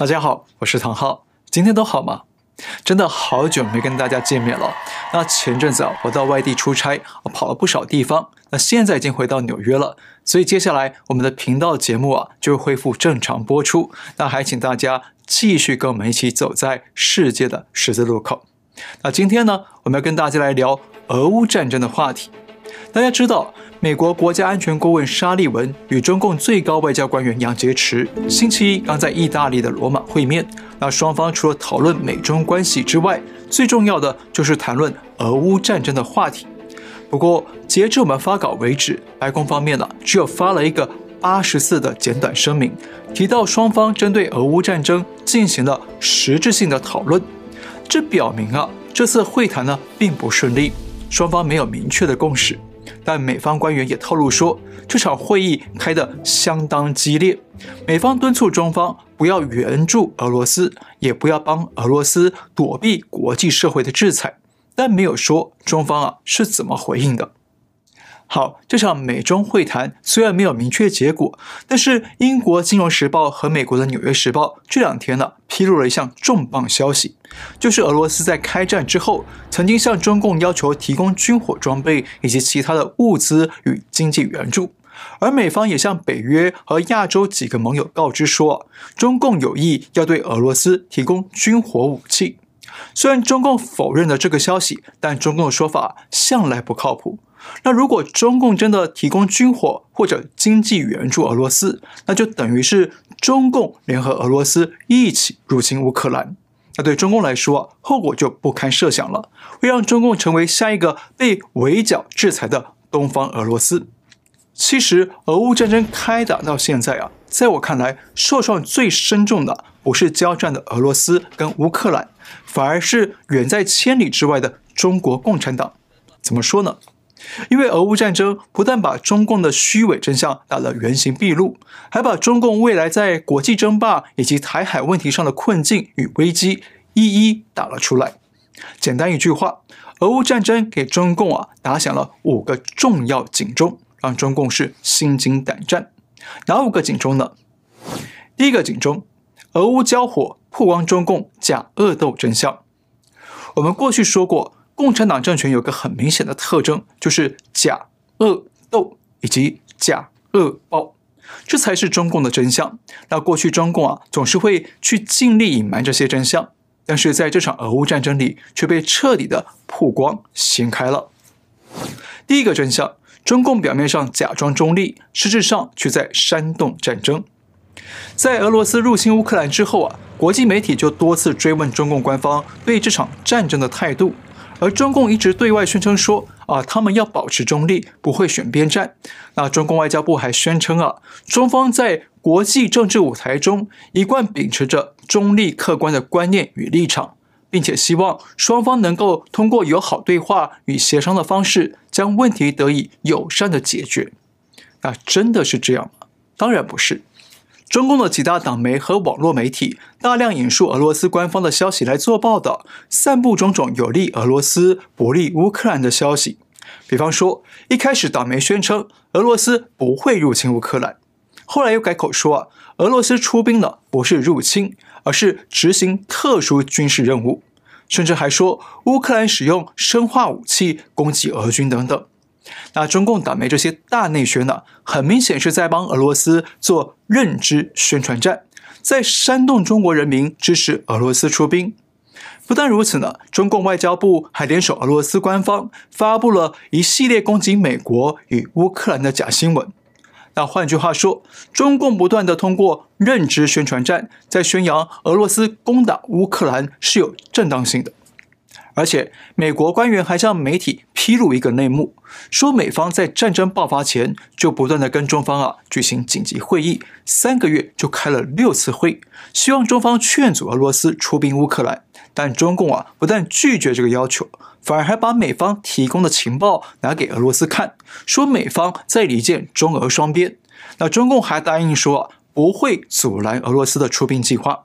大家好，我是唐浩，今天都好吗？真的好久没跟大家见面了。那前阵子啊，我到外地出差，我跑了不少地方。那现在已经回到纽约了，所以接下来我们的频道节目啊就恢复正常播出。那还请大家继续跟我们一起走在世界的十字路口。那今天呢，我们要跟大家来聊俄乌战争的话题。大家知道，美国国家安全顾问沙利文与中共最高外交官员杨洁篪星期一刚在意大利的罗马会面。那双方除了讨论美中关系之外，最重要的就是谈论俄乌战争的话题。不过，截至我们发稿为止，白宫方面呢只有发了一个八十四的简短声明，提到双方针对俄乌战争进行了实质性的讨论。这表明啊，这次会谈呢并不顺利，双方没有明确的共识。但美方官员也透露说，这场会议开得相当激烈。美方敦促中方不要援助俄罗斯，也不要帮俄罗斯躲避国际社会的制裁，但没有说中方啊是怎么回应的。好，这场美中会谈虽然没有明确结果，但是英国《金融时报》和美国的《纽约时报》这两天呢，披露了一项重磅消息，就是俄罗斯在开战之后，曾经向中共要求提供军火装备以及其他的物资与经济援助，而美方也向北约和亚洲几个盟友告知说，中共有意要对俄罗斯提供军火武器。虽然中共否认了这个消息，但中共的说法向来不靠谱。那如果中共真的提供军火或者经济援助俄罗斯，那就等于是中共联合俄罗斯一起入侵乌克兰。那对中共来说，后果就不堪设想了，会让中共成为下一个被围剿制裁的东方俄罗斯。其实，俄乌战争开打到现在啊，在我看来，受创最深重的不是交战的俄罗斯跟乌克兰，反而是远在千里之外的中国共产党。怎么说呢？因为俄乌战争不但把中共的虚伪真相打了原形毕露，还把中共未来在国际争霸以及台海问题上的困境与危机一一打了出来。简单一句话，俄乌战争给中共啊打响了五个重要警钟，让中共是心惊胆战。哪五个警钟呢？第一个警钟，俄乌交火曝光中共假恶斗真相。我们过去说过。共产党政权有个很明显的特征，就是假恶斗以及假恶报，这才是中共的真相。那过去中共啊，总是会去尽力隐瞒这些真相，但是在这场俄乌战争里，却被彻底的曝光掀开了。第一个真相，中共表面上假装中立，实质上却在煽动战争。在俄罗斯入侵乌克兰之后啊，国际媒体就多次追问中共官方对这场战争的态度。而中共一直对外宣称说啊，他们要保持中立，不会选边站。那中共外交部还宣称啊，中方在国际政治舞台中一贯秉持着中立客观的观念与立场，并且希望双方能够通过友好对话与协商的方式，将问题得以友善的解决。那真的是这样吗？当然不是。中共的几大党媒和网络媒体大量引述俄罗斯官方的消息来做报道，散布种种有利俄罗斯、不利乌克兰的消息。比方说，一开始党媒宣称俄罗斯不会入侵乌克兰，后来又改口说啊，俄罗斯出兵了不是入侵，而是执行特殊军事任务，甚至还说乌克兰使用生化武器攻击俄军等等。那中共党媒这些大内宣呢，很明显是在帮俄罗斯做认知宣传战，在煽动中国人民支持俄罗斯出兵。不但如此呢，中共外交部还联手俄罗斯官方发布了一系列攻击美国与乌克兰的假新闻。那换句话说，中共不断地通过认知宣传战，在宣扬俄罗斯攻打乌克兰是有正当性的。而且，美国官员还向媒体披露一个内幕，说美方在战争爆发前就不断的跟中方啊举行紧急会议，三个月就开了六次会，希望中方劝阻俄罗斯出兵乌克兰。但中共啊不但拒绝这个要求，反而还把美方提供的情报拿给俄罗斯看，说美方在离间中俄双边。那中共还答应说不会阻拦俄罗斯的出兵计划。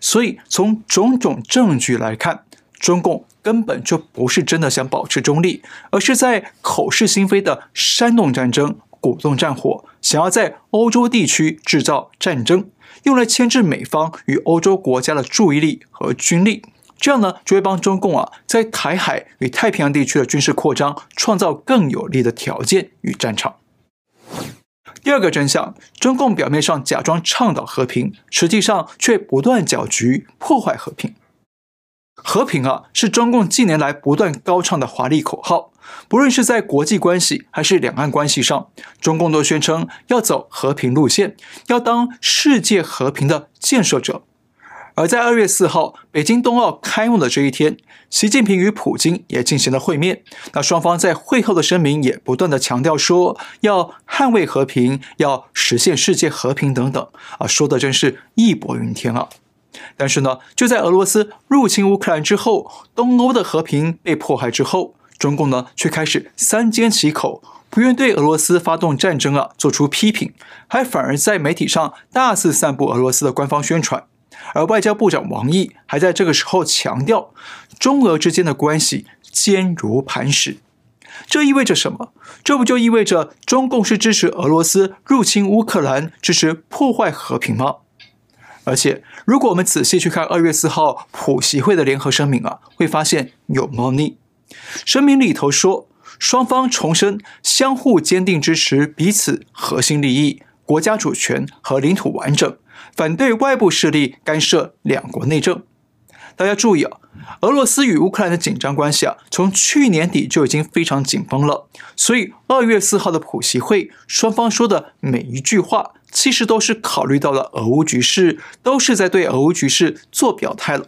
所以从种种证据来看，中共根本就不是真的想保持中立，而是在口是心非的煽动战争、鼓动战火，想要在欧洲地区制造战争，用来牵制美方与欧洲国家的注意力和军力。这样呢，就会帮中共啊在台海与太平洋地区的军事扩张创造更有利的条件与战场。第二个真相，中共表面上假装倡导和平，实际上却不断搅局、破坏和平。和平啊，是中共近年来不断高唱的华丽口号。不论是在国际关系还是两岸关系上，中共都宣称要走和平路线，要当世界和平的建设者。而在二月四号北京冬奥开幕的这一天，习近平与普京也进行了会面。那双方在会后的声明也不断地强调说，要捍卫和平，要实现世界和平等等啊，说的真是义薄云天啊！但是呢，就在俄罗斯入侵乌克兰之后，东欧的和平被迫害之后，中共呢却开始三缄其口，不愿对俄罗斯发动战争啊做出批评，还反而在媒体上大肆散布俄罗斯的官方宣传。而外交部长王毅还在这个时候强调，中俄之间的关系坚如磐石。这意味着什么？这不就意味着中共是支持俄罗斯入侵乌克兰，支持破坏和平吗？而且，如果我们仔细去看二月四号普习会的联合声明啊，会发现有猫腻。声明里头说，双方重申相互坚定支持彼此核心利益、国家主权和领土完整。反对外部势力干涉两国内政。大家注意啊，俄罗斯与乌克兰的紧张关系啊，从去年底就已经非常紧绷了。所以二月四号的普习会，双方说的每一句话，其实都是考虑到了俄乌局势，都是在对俄乌局势做表态了。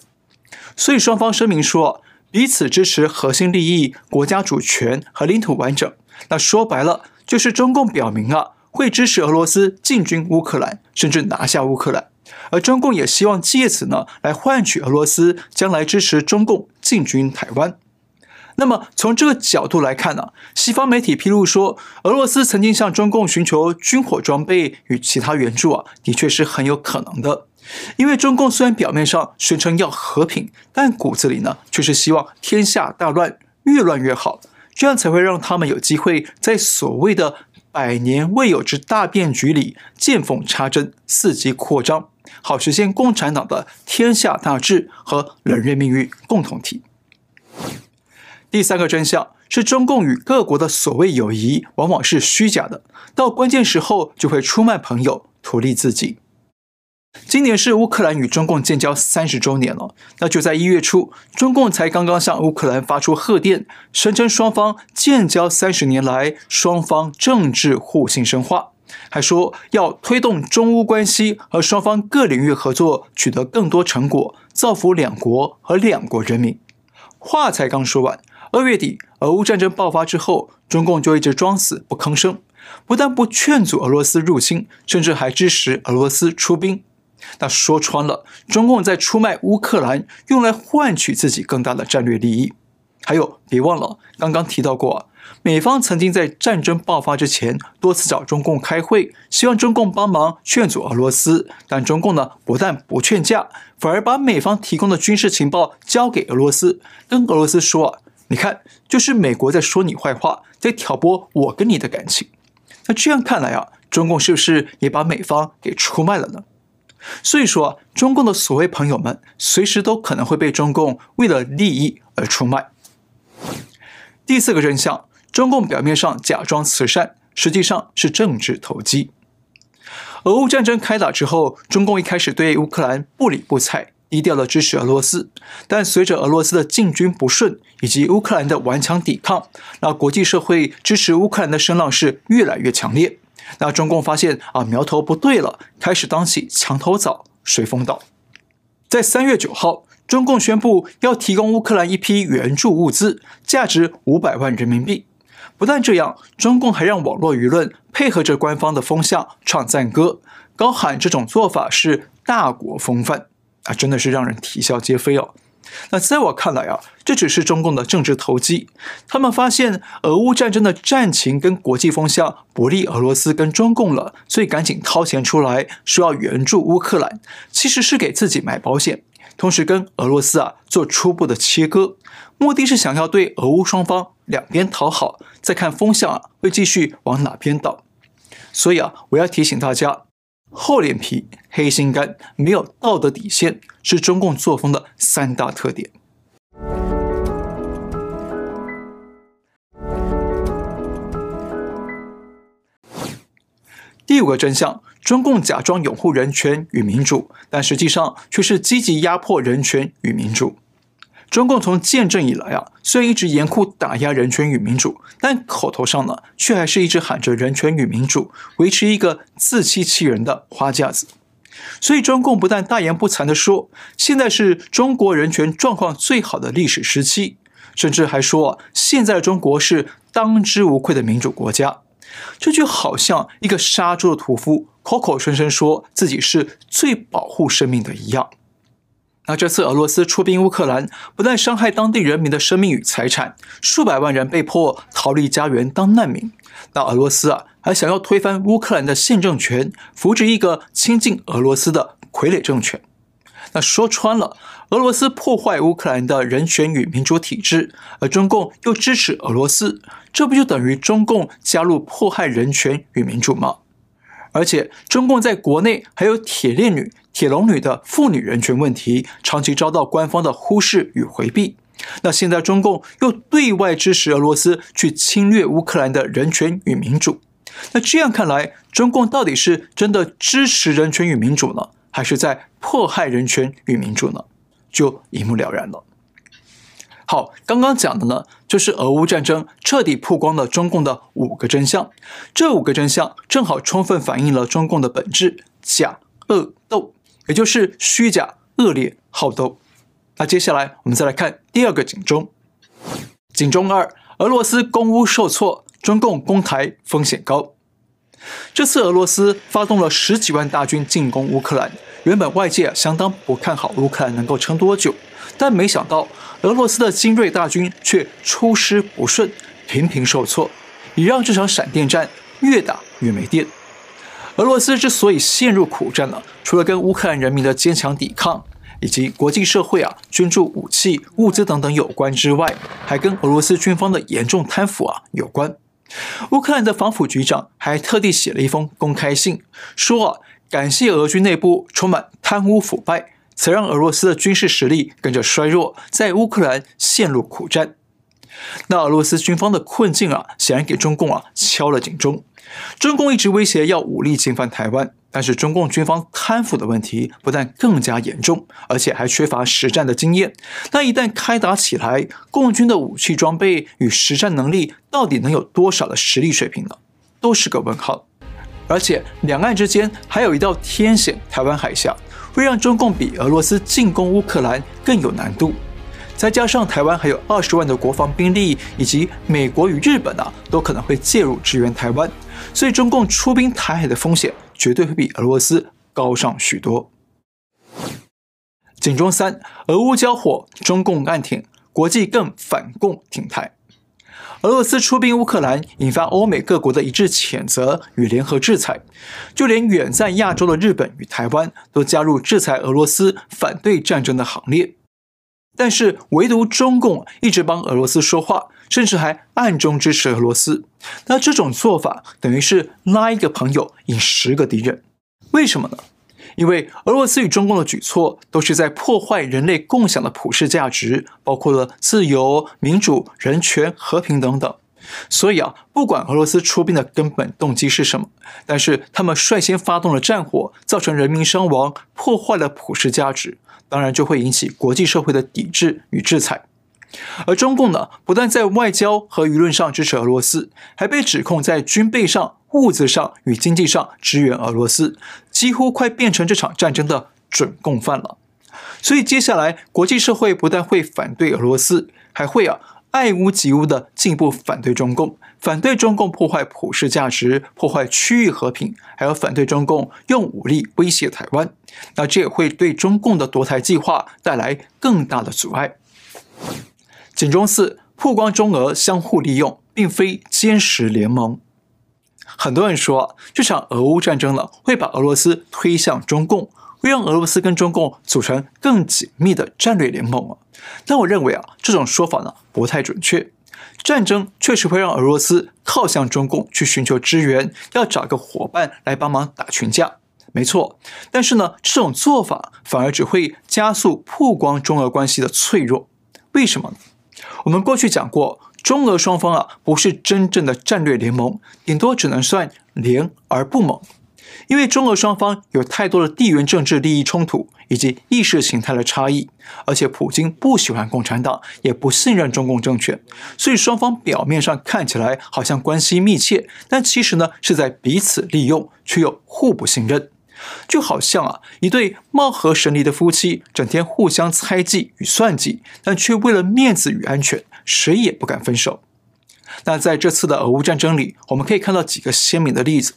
所以双方声明说，彼此支持核心利益、国家主权和领土完整。那说白了，就是中共表明啊。会支持俄罗斯进军乌克兰，甚至拿下乌克兰，而中共也希望借此呢来换取俄罗斯将来支持中共进军台湾。那么从这个角度来看呢，西方媒体披露说，俄罗斯曾经向中共寻求军火装备与其他援助啊，的确是很有可能的。因为中共虽然表面上宣称要和平，但骨子里呢却是希望天下大乱，越乱越好，这样才会让他们有机会在所谓的。百年未有之大变局里，见缝插针，伺机扩张，好实现共产党的天下大治和人类命运共同体。第三个真相是，中共与各国的所谓友谊往往是虚假的，到关键时候就会出卖朋友，图利自己。今年是乌克兰与中共建交三十周年了，那就在一月初，中共才刚刚向乌克兰发出贺电，声称双方建交三十年来，双方政治互信深化，还说要推动中乌关系和双方各领域合作取得更多成果，造福两国和两国人民。话才刚说完，二月底俄乌战争爆发之后，中共就一直装死不吭声，不但不劝阻俄罗斯入侵，甚至还支持俄罗斯出兵。那说穿了，中共在出卖乌克兰，用来换取自己更大的战略利益。还有，别忘了刚刚提到过，美方曾经在战争爆发之前多次找中共开会，希望中共帮忙劝阻俄罗斯。但中共呢，不但不劝架，反而把美方提供的军事情报交给俄罗斯，跟俄罗斯说：“你看，就是美国在说你坏话，在挑拨我跟你的感情。”那这样看来啊，中共是不是也把美方给出卖了呢？所以说，中共的所谓朋友们，随时都可能会被中共为了利益而出卖。第四个真相，中共表面上假装慈善，实际上是政治投机。俄乌战争开打之后，中共一开始对乌克兰不理不睬，低调的支持俄罗斯。但随着俄罗斯的进军不顺，以及乌克兰的顽强抵抗，那国际社会支持乌克兰的声浪是越来越强烈。那中共发现啊苗头不对了，开始当起墙头草，随风倒。在三月九号，中共宣布要提供乌克兰一批援助物资，价值五百万人民币。不但这样，中共还让网络舆论配合着官方的风向唱赞歌，高喊这种做法是大国风范啊，真的是让人啼笑皆非哦。那在我看来啊，这只是中共的政治投机。他们发现俄乌战争的战情跟国际风向不利俄罗斯跟中共了，所以赶紧掏钱出来说要援助乌克兰，其实是给自己买保险，同时跟俄罗斯啊做初步的切割，目的是想要对俄乌双方两边讨好，再看风向啊会继续往哪边倒。所以啊，我要提醒大家，厚脸皮、黑心肝、没有道德底线，是中共作风的三大特点。第五个真相：中共假装拥护人权与民主，但实际上却是积极压迫人权与民主。中共从建政以来啊，虽然一直严酷打压人权与民主，但口头上呢，却还是一直喊着人权与民主，维持一个自欺欺人的花架子。所以，中共不但大言不惭地说现在是中国人权状况最好的历史时期，甚至还说，现在中国是当之无愧的民主国家。这就好像一个杀猪的屠夫口口声声说自己是最保护生命的一样。那这次俄罗斯出兵乌克兰，不但伤害当地人民的生命与财产，数百万人被迫逃离家园当难民。那俄罗斯啊，还想要推翻乌克兰的现政权，扶植一个亲近俄罗斯的傀儡政权。那说穿了，俄罗斯破坏乌克兰的人权与民主体制，而中共又支持俄罗斯，这不就等于中共加入迫害人权与民主吗？而且，中共在国内还有铁链女。铁笼女的妇女人权问题长期遭到官方的忽视与回避，那现在中共又对外支持俄罗斯去侵略乌克兰的人权与民主，那这样看来，中共到底是真的支持人权与民主呢，还是在迫害人权与民主呢？就一目了然了。好，刚刚讲的呢，就是俄乌战争彻底曝光了中共的五个真相，这五个真相正好充分反映了中共的本质：假、恶、斗。也就是虚假、恶劣、好斗。那接下来我们再来看第二个警钟。警钟二：俄罗斯攻乌受挫，中共攻台风险高。这次俄罗斯发动了十几万大军进攻乌克兰，原本外界相当不看好乌克兰能够撑多久，但没想到俄罗斯的精锐大军却出师不顺，频频受挫，也让这场闪电战越打越没电。俄罗斯之所以陷入苦战了，除了跟乌克兰人民的坚强抵抗以及国际社会啊捐助武器、物资等等有关之外，还跟俄罗斯军方的严重贪腐啊有关。乌克兰的防府局长还特地写了一封公开信，说啊，感谢俄军内部充满贪污腐败，才让俄罗斯的军事实力跟着衰弱，在乌克兰陷入苦战。那俄罗斯军方的困境啊，显然给中共啊敲了警钟。中共一直威胁要武力侵犯台湾，但是中共军方贪腐的问题不但更加严重，而且还缺乏实战的经验。那一旦开打起来，共军的武器装备与实战能力到底能有多少的实力水平呢？都是个问号。而且两岸之间还有一道天险——台湾海峡，会让中共比俄罗斯进攻乌克兰更有难度。再加上台湾还有二十万的国防兵力，以及美国与日本啊，都可能会介入支援台湾。所以，中共出兵台海的风险绝对会比俄罗斯高上许多。警钟三：俄乌交火，中共暗挺，国际更反共挺台。俄罗斯出兵乌克兰，引发欧美各国的一致谴责与联合制裁，就连远在亚洲的日本与台湾都加入制裁俄罗斯、反对战争的行列。但是，唯独中共一直帮俄罗斯说话。甚至还暗中支持俄罗斯，那这种做法等于是拉一个朋友引十个敌人。为什么呢？因为俄罗斯与中共的举措都是在破坏人类共享的普世价值，包括了自由、民主、人权、和平等等。所以啊，不管俄罗斯出兵的根本动机是什么，但是他们率先发动了战火，造成人民伤亡，破坏了普世价值，当然就会引起国际社会的抵制与制裁。而中共呢，不但在外交和舆论上支持俄罗斯，还被指控在军备上、物资上与经济上支援俄罗斯，几乎快变成这场战争的准共犯了。所以接下来，国际社会不但会反对俄罗斯，还会啊爱屋及乌的进一步反对中共，反对中共破坏普世价值、破坏区域和平，还有反对中共用武力威胁台湾。那这也会对中共的夺台计划带来更大的阻碍。警钟四：曝光中俄相互利用，并非坚实联盟。很多人说，这场俄乌战争呢，会把俄罗斯推向中共，会让俄罗斯跟中共组成更紧密的战略联盟。但我认为啊，这种说法呢，不太准确。战争确实会让俄罗斯靠向中共去寻求支援，要找个伙伴来帮忙打群架，没错。但是呢，这种做法反而只会加速曝光中俄关系的脆弱。为什么？我们过去讲过，中俄双方啊不是真正的战略联盟，顶多只能算联而不盟。因为中俄双方有太多的地缘政治利益冲突以及意识形态的差异，而且普京不喜欢共产党，也不信任中共政权，所以双方表面上看起来好像关系密切，但其实呢是在彼此利用，却又互不信任，就好像啊一对貌合神离的夫妻，整天互相猜忌与算计，但却为了面子与安全，谁也不敢分手。那在这次的俄乌战争里，我们可以看到几个鲜明的例子。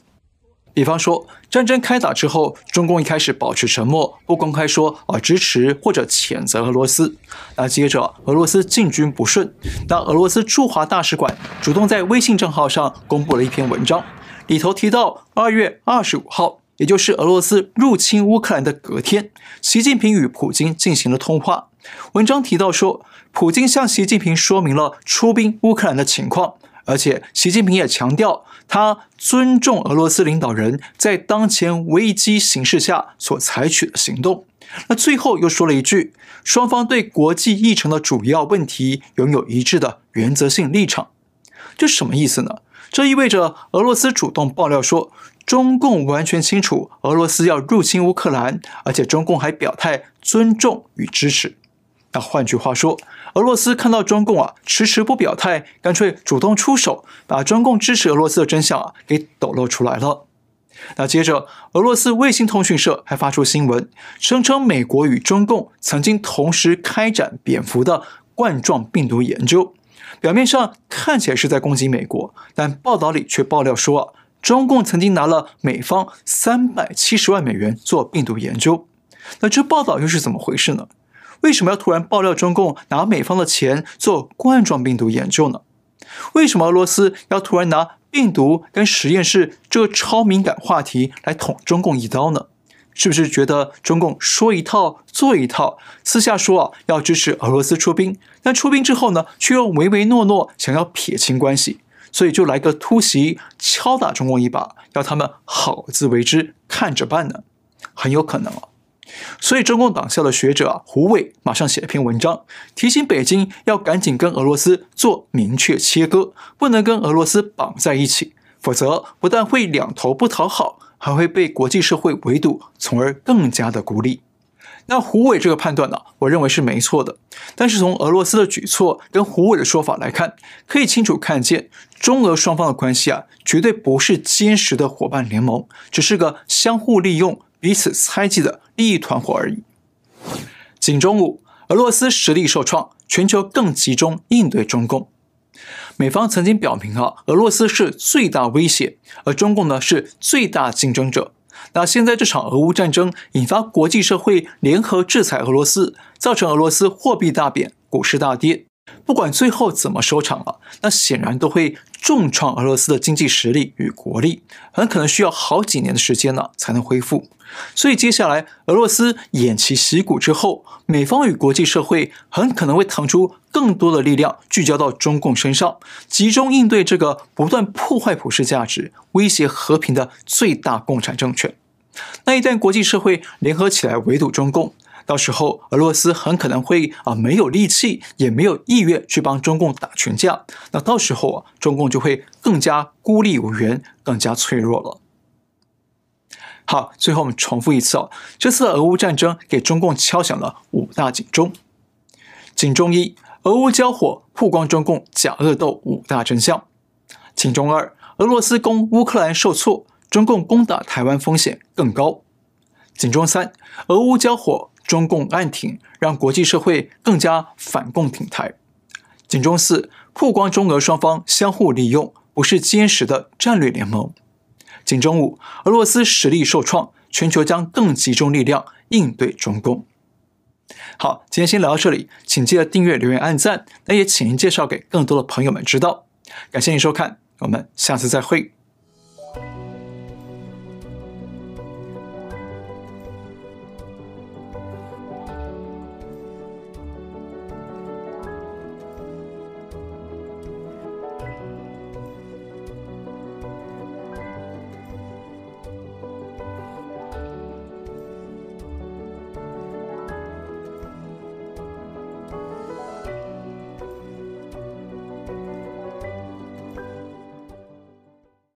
比方说，战争开打之后，中共一开始保持沉默，不公开说啊支持或者谴责俄罗斯。那接着，俄罗斯进军不顺，那俄罗斯驻华大使馆主动在微信账号上公布了一篇文章，里头提到二月二十五号，也就是俄罗斯入侵乌克兰的隔天，习近平与普京进行了通话。文章提到说，普京向习近平说明了出兵乌克兰的情况。而且，习近平也强调，他尊重俄罗斯领导人在当前危机形势下所采取的行动。那最后又说了一句，双方对国际议程的主要问题拥有一致的原则性立场。这什么意思呢？这意味着俄罗斯主动爆料说，中共完全清楚俄罗斯要入侵乌克兰，而且中共还表态尊重与支持。那换句话说，俄罗斯看到中共啊迟迟不表态，干脆主动出手，把中共支持俄罗斯的真相啊给抖露出来了。那接着，俄罗斯卫星通讯社还发出新闻，声称美国与中共曾经同时开展蝙蝠的冠状病毒研究。表面上看起来是在攻击美国，但报道里却爆料说，中共曾经拿了美方三百七十万美元做病毒研究。那这报道又是怎么回事呢？为什么要突然爆料中共拿美方的钱做冠状病毒研究呢？为什么俄罗斯要突然拿病毒跟实验室这个超敏感话题来捅中共一刀呢？是不是觉得中共说一套做一套，私下说啊要支持俄罗斯出兵，但出兵之后呢，却又唯唯诺诺想要撇清关系，所以就来个突袭敲打中共一把，要他们好自为之，看着办呢？很有可能啊。所以，中共党校的学者啊，胡伟马上写了篇文章，提醒北京要赶紧跟俄罗斯做明确切割，不能跟俄罗斯绑在一起，否则不但会两头不讨好，还会被国际社会围堵，从而更加的孤立。那胡伟这个判断呢，我认为是没错的。但是从俄罗斯的举措跟胡伟的说法来看，可以清楚看见中俄双方的关系啊，绝对不是坚实的伙伴联盟，只是个相互利用。彼此猜忌的利益团伙而已。警钟五，俄罗斯实力受创，全球更集中应对中共。美方曾经表明啊，俄罗斯是最大威胁，而中共呢是最大竞争者。那现在这场俄乌战争引发国际社会联合制裁俄罗斯，造成俄罗斯货币大贬，股市大跌。不管最后怎么收场了，那显然都会重创俄罗斯的经济实力与国力，很可能需要好几年的时间呢才能恢复。所以接下来俄罗斯偃旗息鼓之后，美方与国际社会很可能会腾出更多的力量，聚焦到中共身上，集中应对这个不断破坏普世价值、威胁和平的最大共产政权。那一旦国际社会联合起来围堵中共，到时候，俄罗斯很可能会啊没有力气，也没有意愿去帮中共打群架。那到时候啊，中共就会更加孤立无援，更加脆弱了。好，最后我们重复一次哦，这次俄乌战争给中共敲响了五大警钟。警钟一：俄乌交火曝光中共假恶斗五大真相。警钟二：俄罗斯攻乌克兰受挫，中共攻打台湾风险更高。警钟三：俄乌交火。中共暗挺，让国际社会更加反共挺台。警钟四，曝光中俄双方相互利用，不是坚实的战略联盟。警钟五，俄罗斯实力受创，全球将更集中力量应对中共。好，今天先聊到这里，请记得订阅、留言、按赞，那也请您介绍给更多的朋友们知道。感谢您收看，我们下次再会。